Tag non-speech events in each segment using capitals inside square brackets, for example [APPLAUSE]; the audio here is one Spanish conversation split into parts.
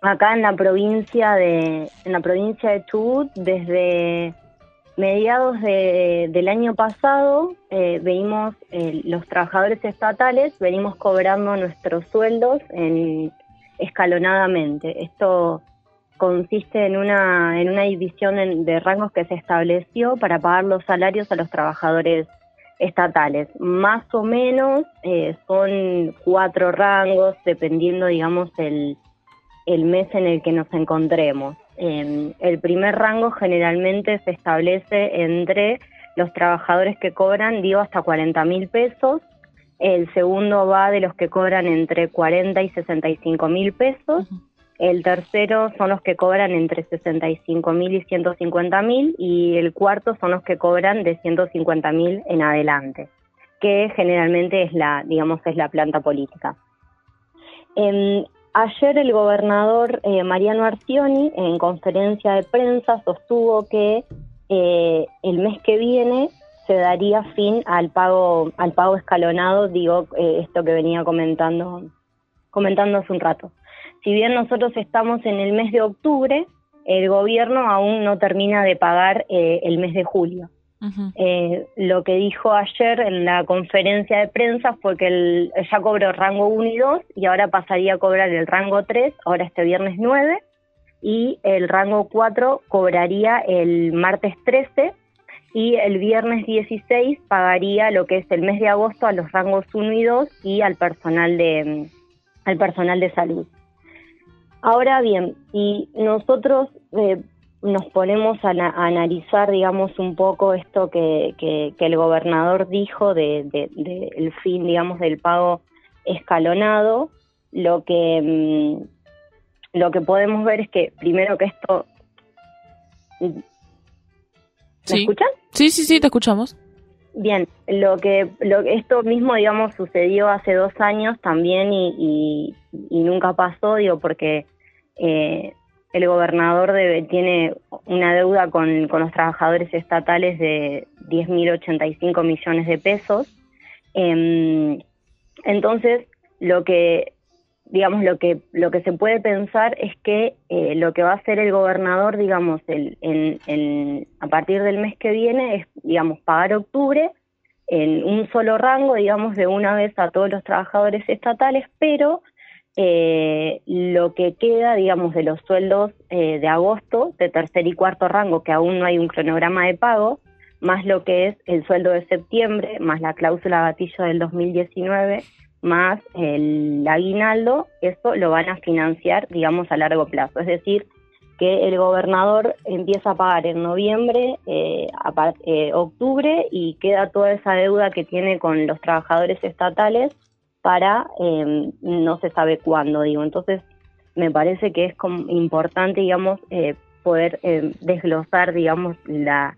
acá en la provincia de, en la provincia de Chubut, desde mediados del año pasado, eh, eh, los trabajadores estatales, venimos cobrando nuestros sueldos en, escalonadamente. Esto consiste en una, en una división de rangos que se estableció para pagar los salarios a los trabajadores estatales. Más o menos eh, son cuatro rangos, dependiendo, digamos, el, el mes en el que nos encontremos. el primer rango generalmente se establece entre los trabajadores que cobran, digo, hasta 40 mil pesos. El segundo va de los que cobran entre 40 y 65 mil pesos. El tercero son los que cobran entre 65 mil y 150 mil. Y el cuarto son los que cobran de 150 mil en adelante, que generalmente es la, digamos, es la planta política. Ayer el gobernador eh, Mariano Arcioni en conferencia de prensa sostuvo que eh, el mes que viene se daría fin al pago al pago escalonado, digo eh, esto que venía comentando comentando hace un rato. Si bien nosotros estamos en el mes de octubre, el gobierno aún no termina de pagar el mes de julio. Eh, lo que dijo ayer en la conferencia de prensa fue que él ya cobró rango 1 y 2 y ahora pasaría a cobrar el rango 3, ahora este viernes 9, y el rango 4 cobraría el martes 13 y el viernes 16 pagaría lo que es el mes de agosto a los rangos 1 y 2 y al personal de, al personal de salud. Ahora bien, si nosotros eh, nos ponemos a, analizar, digamos, un poco esto que, que, el gobernador dijo de, de, el fin, digamos, del pago escalonado, lo que mm, lo que podemos ver es que primero que esto ¿Me escuchan? Sí, sí, sí, te escuchamos. Bien, lo que, lo esto mismo, digamos, sucedió hace dos años también y, y, nunca pasó, digo, porque eh, el gobernador debe, tiene una deuda con, los trabajadores estatales de 10.085 millones de pesos. Em, entonces, lo que digamos lo que lo que se puede pensar es que eh, lo que va a hacer el gobernador digamos el, en, a partir del mes que viene es digamos pagar octubre en un solo rango digamos de una vez a todos los trabajadores estatales pero eh, lo que queda, digamos, de los sueldos eh, de agosto, de tercer y cuarto rango, que aún no hay un cronograma de pago, más lo que es el sueldo de septiembre, más la cláusula gatillo del 2019, más el aguinaldo, eso lo van a financiar, digamos, a largo plazo. Es decir, que el gobernador empieza a pagar en noviembre, eh, eh octubre y queda toda esa deuda que tiene con los trabajadores estatales para em, no se sabe cuándo, digo. Entonces, me parece que es como importante, digamos, eh, poder em, desglosar, digamos, la,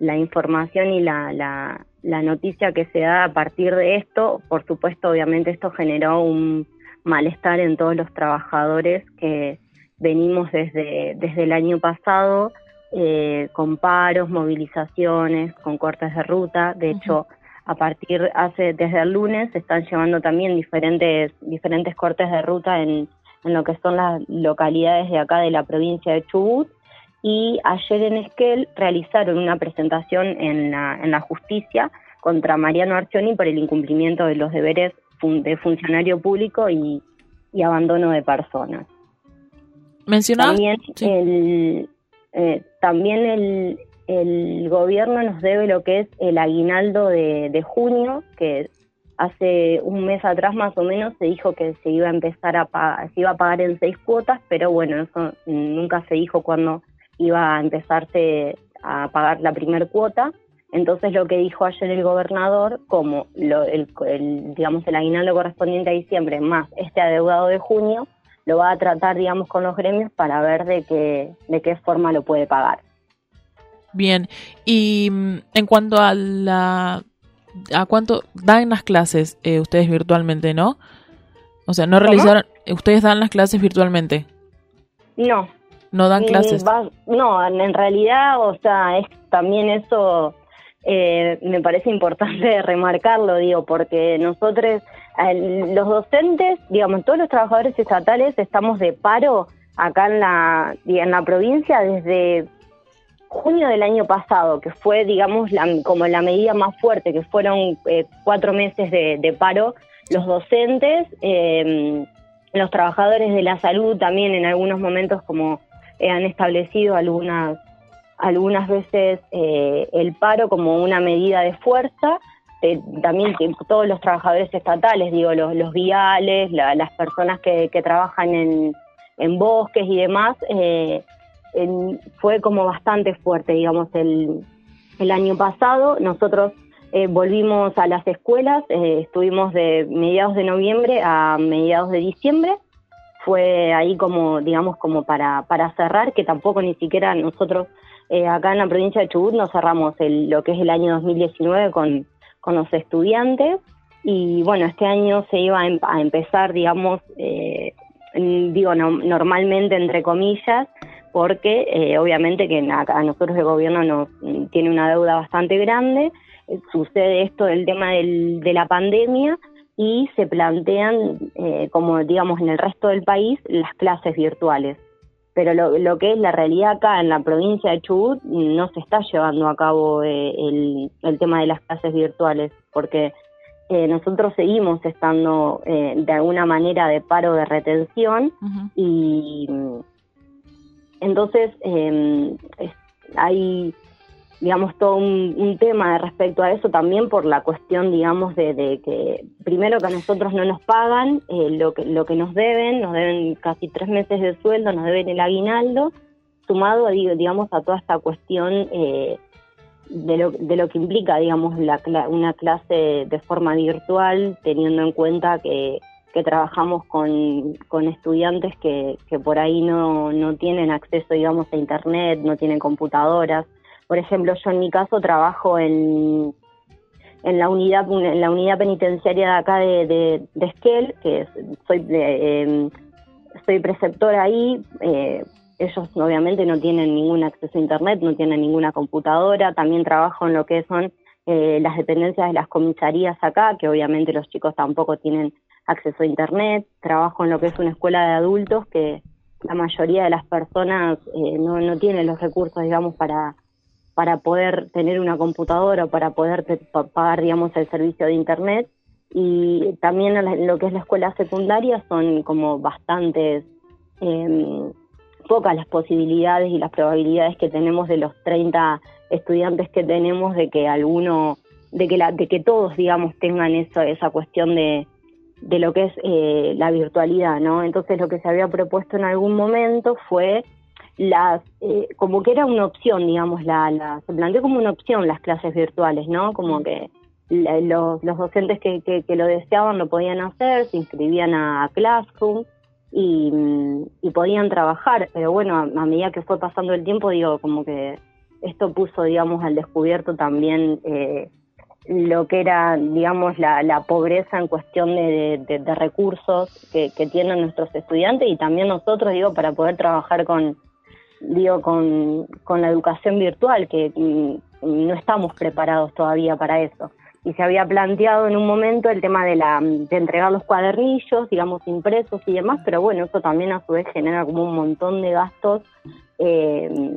la información y la, la, la, noticia que se da a partir de esto. Por supuesto, obviamente esto generó un malestar en todos los trabajadores que venimos desde, desde el año pasado eh, con paros, movilizaciones, con cortes de ruta. De hecho, a partir hace desde el lunes se están llevando también diferentes diferentes cortes de ruta en, en lo que son las localidades de acá de la provincia de Chubut. Y ayer en Esquel realizaron una presentación en la, en la justicia contra Mariano Arcioni por el incumplimiento de los deberes de funcionario público y, y abandono de personas. Mencionaba también el eh, también el, el gobierno nos debe lo que es el aguinaldo de, junio, que hace un mes atrás más o menos se dijo que se iba a empezar a pagar, se iba a pagar en seis cuotas, pero bueno, eso nunca se dijo cuándo iba a empezarse a pagar la primera cuota. Entonces lo que dijo ayer el gobernador, como el, digamos el aguinaldo correspondiente a diciembre más este adeudado de junio, lo va a tratar digamos con los gremios para ver de qué de qué forma lo puede pagar. Bien, y mm, en cuanto a la... ¿A cuánto dan las clases eh, ustedes virtualmente, no? O sea, no realizaron... ¿Ustedes dan las clases virtualmente? No. ¿No dan clases? no, en realidad, o sea, es también eso... Eh, me parece importante [LAUGHS] remarcarlo, digo, porque nosotros, los docentes, digamos, todos los trabajadores estatales estamos de paro acá en la, en la provincia desde junio del año pasado, que fue, digamos, la, como la medida más fuerte, que fueron eh, cuatro meses de, paro, los docentes, eh, los trabajadores de la salud también en algunos momentos como han establecido algunas algunas veces eh, el paro como una medida de fuerza, también todos los trabajadores estatales, digo, los, los viales, las personas que, que trabajan en, en, bosques y demás, eh, fue como bastante fuerte, digamos, el, el año pasado. Nosotros eh, volvimos a las escuelas, estuvimos de mediados de noviembre a mediados de diciembre. Fue ahí como, digamos, como para, para cerrar, que tampoco ni siquiera nosotros eh, acá en la provincia de Chubut nos cerramos el, lo que es el año 2019 con, con los estudiantes y bueno, este año se iba a, em, empezar, digamos, eh, digo normalmente entre comillas, porque eh, obviamente que a, nosotros el gobierno nos tiene una deuda bastante grande, sucede esto del tema del, de la pandemia y se plantean, como digamos en el resto del país, las clases virtuales. Pero lo, lo, que es la realidad acá en la provincia de Chubut no se está llevando a cabo eh, el, el, tema de las clases virtuales, porque eh, nosotros seguimos estando eh, de alguna manera de paro de retención y entonces em, hay digamos, todo un, tema respecto a eso también por la cuestión, digamos, de, que primero que a nosotros no nos pagan eh, lo, que, lo que nos deben, nos deben casi tres meses de sueldo, nos deben el aguinaldo, sumado, digamos, a toda esta cuestión eh, de, lo, de lo que implica, digamos, la, una clase de forma virtual, teniendo en cuenta que, que trabajamos con, con estudiantes que, que por ahí no, no tienen acceso, digamos, a Internet, no tienen computadoras, por ejemplo, yo en mi caso trabajo en, en la unidad en la unidad penitenciaria de acá de, de, Esquel, que soy eh, soy preceptora ahí. Eh, ellos obviamente no tienen ningún acceso a internet, no tienen ninguna computadora. También trabajo en lo que son eh, las dependencias de las comisarías acá, que obviamente los chicos tampoco tienen acceso a internet. Trabajo en lo que es una escuela de adultos que la mayoría de las personas no, no tienen los recursos, digamos, para para poder tener una computadora o para poder pagar, digamos, el servicio de Internet. Y también en lo que es la escuela secundaria son como bastantes, em, pocas las posibilidades y las probabilidades que tenemos de los 30 estudiantes que tenemos de que alguno, de que, la, de que todos, digamos, tengan eso, esa cuestión de, de lo que es eh, la virtualidad, ¿no? Entonces lo que se había propuesto en algún momento fue las eh, como que era una opción, digamos, la, la, se planteó como una opción las clases virtuales, ¿no? Como que los, docentes que, que, lo deseaban lo podían hacer, se inscribían a, Classroom y, podían trabajar, pero bueno, a, medida que fue pasando el tiempo, digo, como que esto puso, digamos, al descubierto también eh, lo que era, digamos, la, la pobreza en cuestión de, de, recursos que, que tienen nuestros estudiantes y también nosotros, digo, para poder trabajar con digo, con, con la educación virtual, que mm, no estamos preparados todavía para eso. Y se había planteado en un momento el tema de, la, de entregar los cuadernillos, digamos, impresos y demás, pero bueno, eso también a su vez genera como un montón de gastos eh,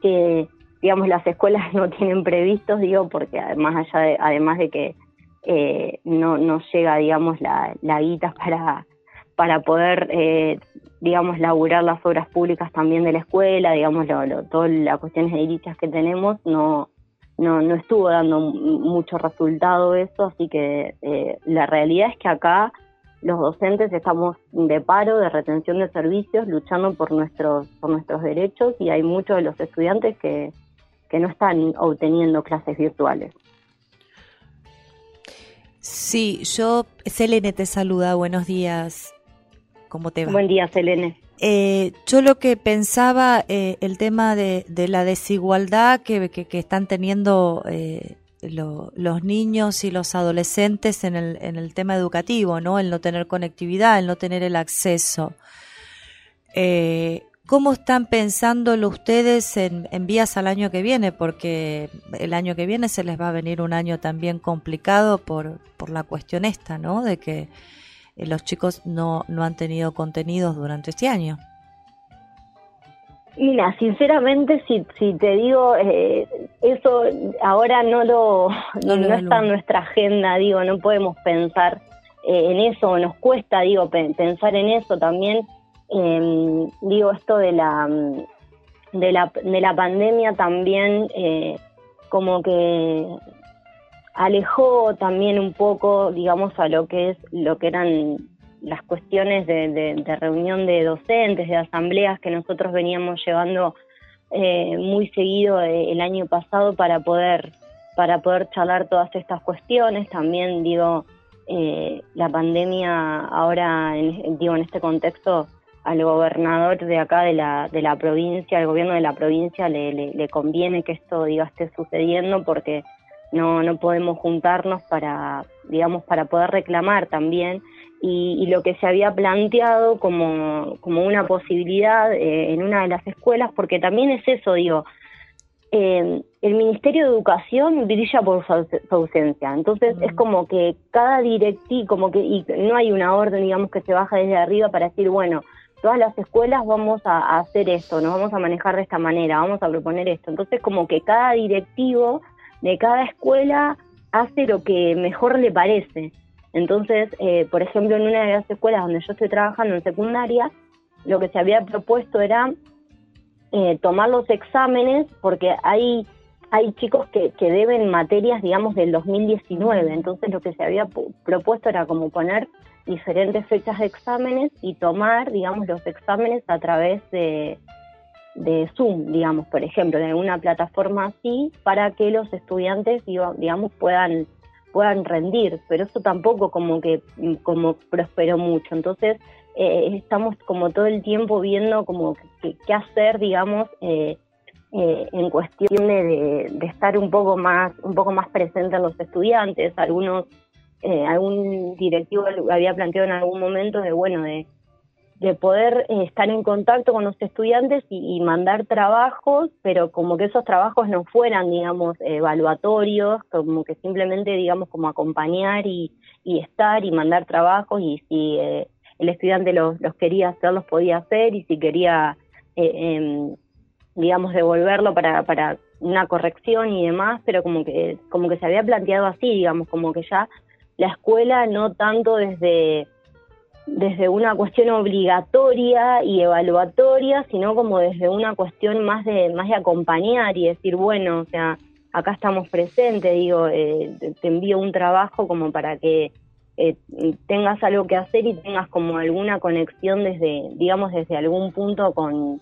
que, digamos, las escuelas [LAUGHS] no tienen previstos, digo, porque además, allá de, además de que eh, no, no llega, digamos, la, la guita para, para poder eh, digamos, laburar las obras públicas también de la escuela, digamos, lo, todas las cuestiones edilicias que tenemos, no, no, no estuvo dando mucho resultado eso, así que eh, la realidad es que acá los docentes estamos de paro, de retención de servicios, luchando por nuestros, por nuestros derechos y hay muchos de los estudiantes que, que no están obteniendo clases virtuales. Sí, yo, Selene te saluda, buenos días. ¿Cómo te va? Buen día, Selene. Eh, yo lo que pensaba, eh, el tema de, la desigualdad que, están teniendo eh, los niños y los adolescentes en el, en el tema educativo, ¿no? El no tener conectividad, el no tener el acceso. ¿Cómo están pensándolo ustedes en, en, vías al año que viene? Porque el año que viene se les va a venir un año también complicado por, por la cuestión esta, ¿no? De que eh, los chicos no, no han tenido contenidos durante este año. Mira, sinceramente, si, si te digo, eh, eso ahora no lo no, está en nuestra agenda, digo, no podemos pensar eh, en eso, nos cuesta, digo, pensar en eso también. Em, digo, esto de la, de la, de la pandemia también eh, como que alejó también un poco, digamos, a lo que es lo que eran las cuestiones de, reunión de docentes, de asambleas que nosotros veníamos llevando eh, muy seguido eh, el año pasado para poder para poder charlar todas estas cuestiones. También digo eh, la pandemia ahora en, digo en este contexto al gobernador de acá de la de la provincia, al gobierno de la provincia le, le, conviene que esto diga esté sucediendo porque no no podemos juntarnos para digamos para poder reclamar también. Y, lo que se había planteado como, como una posibilidad eh, en una de las escuelas, porque también es eso, digo, eh, el Ministerio de Educación brilla por su, ausencia, entonces es como que cada directivo, como que y no hay una orden, digamos, que se baja desde arriba para decir, bueno, todas las escuelas vamos a, hacer esto, nos vamos a manejar de esta manera, vamos a proponer esto, entonces como que cada directivo de cada escuela hace lo que mejor le parece. Entonces, eh, por ejemplo, en una de las escuelas donde yo estoy trabajando en secundaria, lo que se había propuesto era eh, tomar los exámenes porque hay, hay chicos que, que deben materias, digamos, del 2019. Entonces, lo que se había propuesto era como poner diferentes fechas de exámenes y tomar, digamos, los exámenes a través de, de Zoom, digamos, por ejemplo, de alguna plataforma así, para que los estudiantes, digamos, puedan puedan rendir, pero eso tampoco como que como prosperó mucho. Entonces eh, estamos como todo el tiempo viendo como qué hacer, digamos, eh, eh, en cuestión de, de, estar un poco más un poco más presente en los estudiantes. Algunos algún directivo había planteado en algún momento de bueno de de poder eh, estar en contacto con los estudiantes y, mandar trabajos, pero como que esos trabajos no fueran, digamos, evaluatorios, como que simplemente, digamos, como acompañar y, estar y mandar trabajos y si eh, el estudiante los, los, quería hacer, los podía hacer y si quería, eh, em, digamos, devolverlo para, para una corrección y demás, pero como que, como que se había planteado así, digamos, como que ya la escuela no tanto desde desde una cuestión obligatoria y evaluatoria, sino como desde una cuestión más de más de acompañar y decir, bueno, o sea, acá estamos presentes, digo, eh, te envío un trabajo como para que eh, tengas algo que hacer y tengas como alguna conexión desde, digamos, desde algún punto con,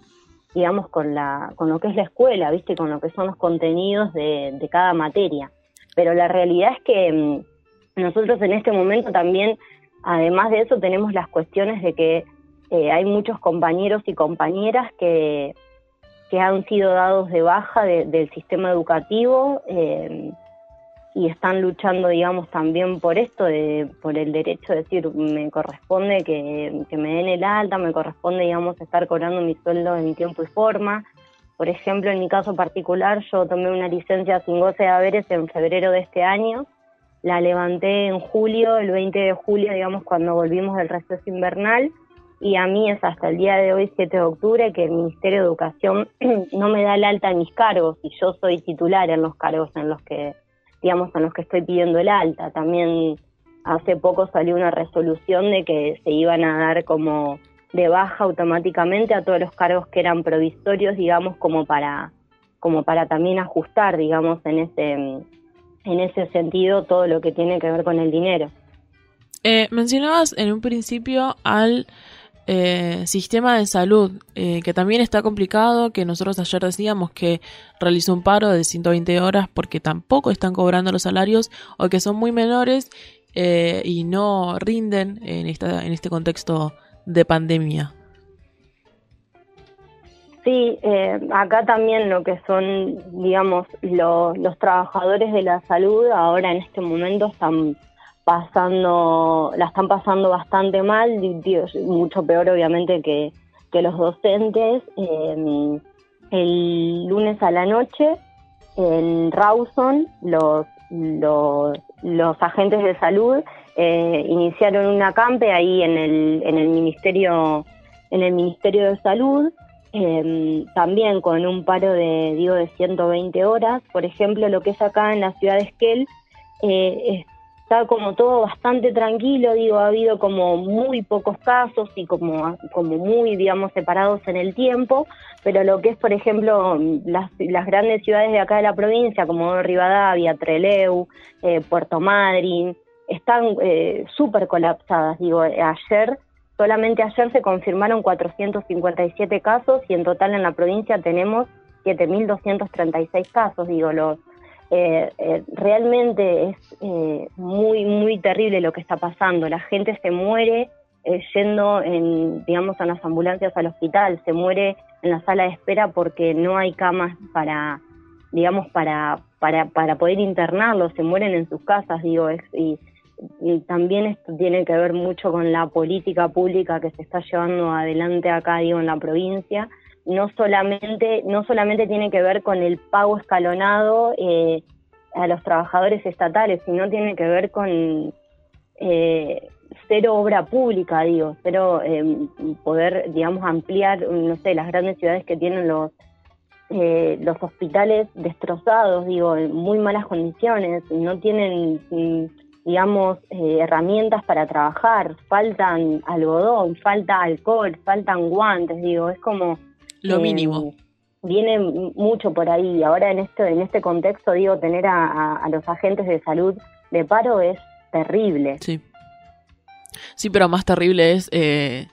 digamos, con la, con lo que es la escuela, viste, con lo que son los contenidos de, de cada materia. Pero la realidad es que mm, nosotros en este momento también Además de eso tenemos las cuestiones de que eh, hay muchos compañeros y compañeras que, que han sido dados de baja del sistema educativo eh, y están luchando, digamos, también por esto, de, por el derecho de decir, me corresponde que, que, me den el alta, me corresponde, digamos, estar cobrando mi sueldo en tiempo y forma. Por ejemplo, en mi caso particular, yo tomé una licencia sin goce de haberes en febrero de este año la levanté en julio, el 20 de julio, digamos, cuando volvimos del receso invernal, y a mí es hasta el día de hoy, 7 de octubre, que el Ministerio de Educación [CLEARS THROAT] no me da el alta en mis cargos, y yo soy titular en los cargos en los que, digamos, en los que estoy pidiendo el alta. También hace poco salió una resolución de que se iban a dar como de baja automáticamente a todos los cargos que eran provisorios, digamos, como para como para también ajustar, digamos, en ese en ese sentido todo lo que tiene que ver con el dinero. Eh, mencionabas en un principio al eh, sistema de salud, eh, que también está complicado, que nosotros ayer decíamos que realizó un paro de 120 horas porque tampoco están cobrando los salarios o que son muy menores y no rinden en, esta, en este contexto de pandemia. Sí, eh, acá también lo que son, digamos, los trabajadores de la salud ahora en este momento están pasando, la están pasando bastante mal, mucho peor obviamente que, que los docentes. Em, el lunes a la noche en Rawson los, los, los agentes de salud eh, iniciaron una campe ahí en el, en el ministerio en el Ministerio de Salud em, también con un paro de, digo, de 120 horas. Por ejemplo, lo que es acá en la ciudad de Esquel, eh, está como todo bastante tranquilo, digo, ha habido como muy pocos casos y como, como muy, digamos, separados en el tiempo, pero lo que es, por ejemplo, las, las grandes ciudades de acá de la provincia, como Rivadavia, Treleu, eh, Puerto Madryn, están eh, súper colapsadas, digo, ayer, solamente ayer se confirmaron 457 casos y en total en la provincia tenemos 7.236 casos, digo, los eh, eh, realmente es eh, muy, muy terrible lo que está pasando. La gente se muere eh, yendo, en, digamos, a las ambulancias al hospital, se muere en la sala de espera porque no hay camas para, digamos, para, para, para poder internarlos, se mueren en sus casas, digo, y, también esto tiene que ver mucho con la política pública que se está llevando adelante acá, digo, en la provincia, no solamente, no solamente tiene que ver con el pago escalonado eh, a los trabajadores estatales, sino tiene que ver con eh, cero obra pública, digo, cero eh, poder, digamos, ampliar, no sé, las grandes ciudades que tienen los eh, los hospitales destrozados, digo, en muy malas condiciones, no tienen, digamos, eh, herramientas para trabajar, faltan algodón, falta alcohol, faltan guantes, digo, es como lo eh, mínimo. Viene mucho por ahí. Ahora en este, en este contexto, digo, tener a, a, a los agentes de salud de paro es terrible. Sí. Sí, pero más terrible es eh,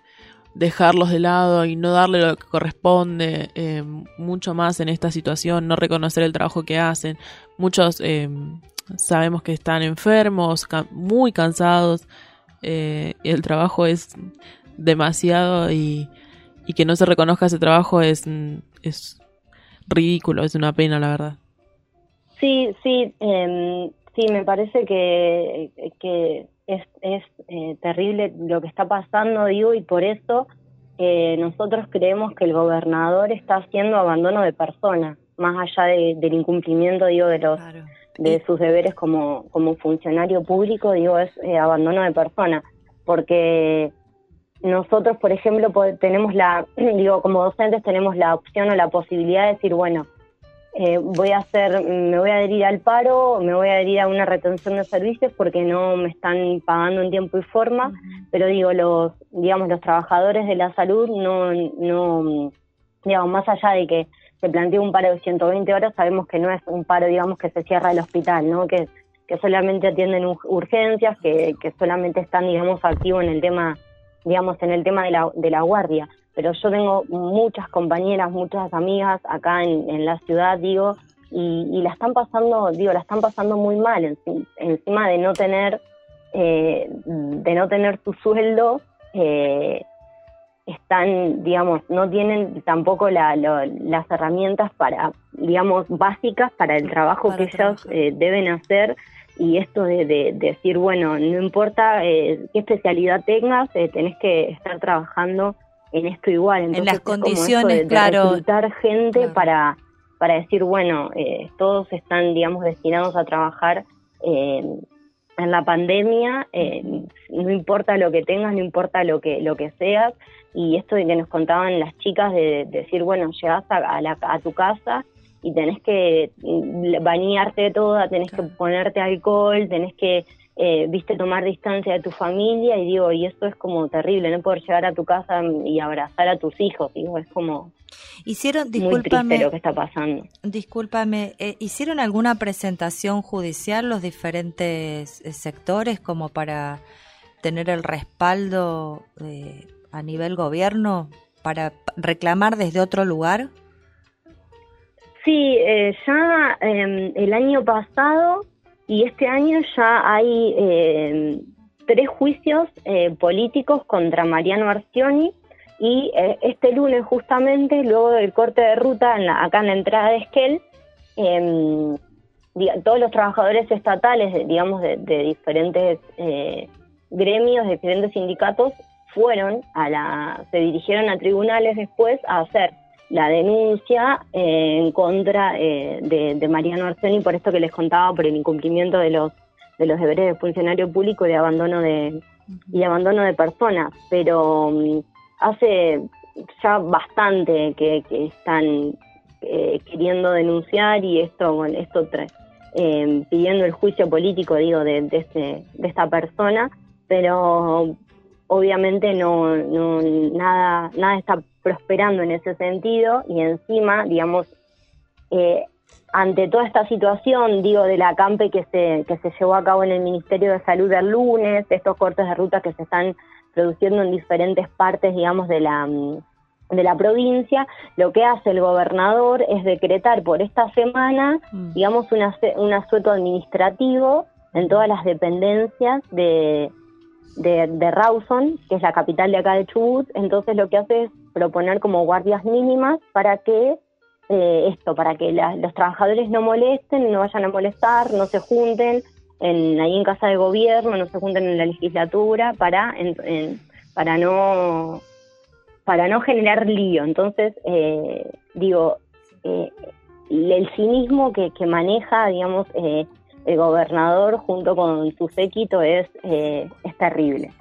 dejarlos de lado y no darle lo que corresponde, eh, mucho más en esta situación, no reconocer el trabajo que hacen. Muchos eh, sabemos que están enfermos, ca muy cansados, y el trabajo es demasiado y y que no se reconozca ese trabajo es, es ridículo, es una pena, la verdad. Sí, sí, eh, sí, me parece que, que es, es eh, terrible lo que está pasando, digo, y por eso eh, nosotros creemos que el gobernador está haciendo abandono de personas, más allá de, del incumplimiento, digo, de los claro. De sus deberes como, como funcionario público, digo, es eh, abandono de personas, porque nosotros, por ejemplo, tenemos la, [CLEARS THROAT] digo, como docentes tenemos la opción o la posibilidad de decir, bueno, eh, voy a hacer, me voy a adherir al paro, me voy a adherir a una retención de servicios porque no me están pagando en tiempo y forma, uh -huh. pero digo, los, digamos, los trabajadores de la salud no, no, digamos, más allá de que se plantea un paro de 120 horas, sabemos que no es un paro, digamos, que se cierra el hospital, ¿no? Que, que solamente atienden urgencias, que, que solamente están, digamos, activos en el tema digamos, en el tema de la, de la guardia. Pero yo tengo muchas compañeras, muchas amigas acá en, en la ciudad, digo, y, y, la están pasando, digo, la están pasando muy mal, en, encima de no tener, eh, de no tener su sueldo, eh, están, digamos, no tienen tampoco la, lo, las herramientas para, digamos, básicas para el trabajo para que ellos eh, deben hacer y esto de, de, de, decir, bueno, no importa eh, qué especialidad tengas, eh, tenés que estar trabajando en esto igual. Entonces, en las condiciones, de, claro. reclutar gente claro. para, para decir, bueno, eh, todos están, digamos, destinados a trabajar eh, en la pandemia, eh, no importa lo que tengas, no importa lo que, lo que seas, y esto de que nos contaban las chicas de, de decir, bueno, llegas a, a, la, a tu casa y tenés que bañarte toda, tenés que ponerte alcohol, tenés que, eh, viste, tomar distancia de tu familia y digo, y esto es como terrible, no poder llegar a tu casa y abrazar a tus hijos, digo, es como hicieron, muy triste lo que está pasando. Discúlpame, eh, ¿hicieron alguna presentación judicial los diferentes eh, sectores como para tener el respaldo eh, a nivel gobierno para reclamar desde otro lugar? Sí, eh, ya eh, el año pasado y este año ya hay eh, tres juicios políticos contra Mariano Arcioni y este lunes justamente, luego del corte de ruta en la, acá en la entrada de Esquel, em, todos los trabajadores estatales, digamos, de, de diferentes gremios, de diferentes sindicatos, fueron a la, se dirigieron a tribunales después a hacer la denuncia eh, en contra eh, de, de, Mariano Arceni por esto que les contaba, por el incumplimiento de los de los deberes de funcionario público y de abandono de y abandono de personas. Pero um, hace ya bastante que, están eh, queriendo denunciar y esto, bueno, esto eh, pidiendo el juicio político, digo, de, de, este, de esta persona, pero obviamente no, no nada, nada está prosperando en ese sentido y encima, digamos, eh, ante toda esta situación, digo, de la acampe que se, que se llevó a cabo en el Ministerio de Salud el lunes, estos cortes de ruta que se están produciendo en diferentes partes, digamos, de la, de la provincia, lo que hace el gobernador es decretar por esta semana, mm. digamos, un asueto administrativo en todas las dependencias de, de, Rawson, que es la capital de acá de Chubut, entonces lo que hace es proponer como guardias mínimas para que eh, esto, para que los trabajadores no molesten, no vayan a molestar, no se junten en, ahí en casa de gobierno, no se junten en la legislatura para, para no para no generar lío. Entonces, eh, digo, eh, el cinismo que, que maneja, digamos, el gobernador junto con su séquito es, es terrible.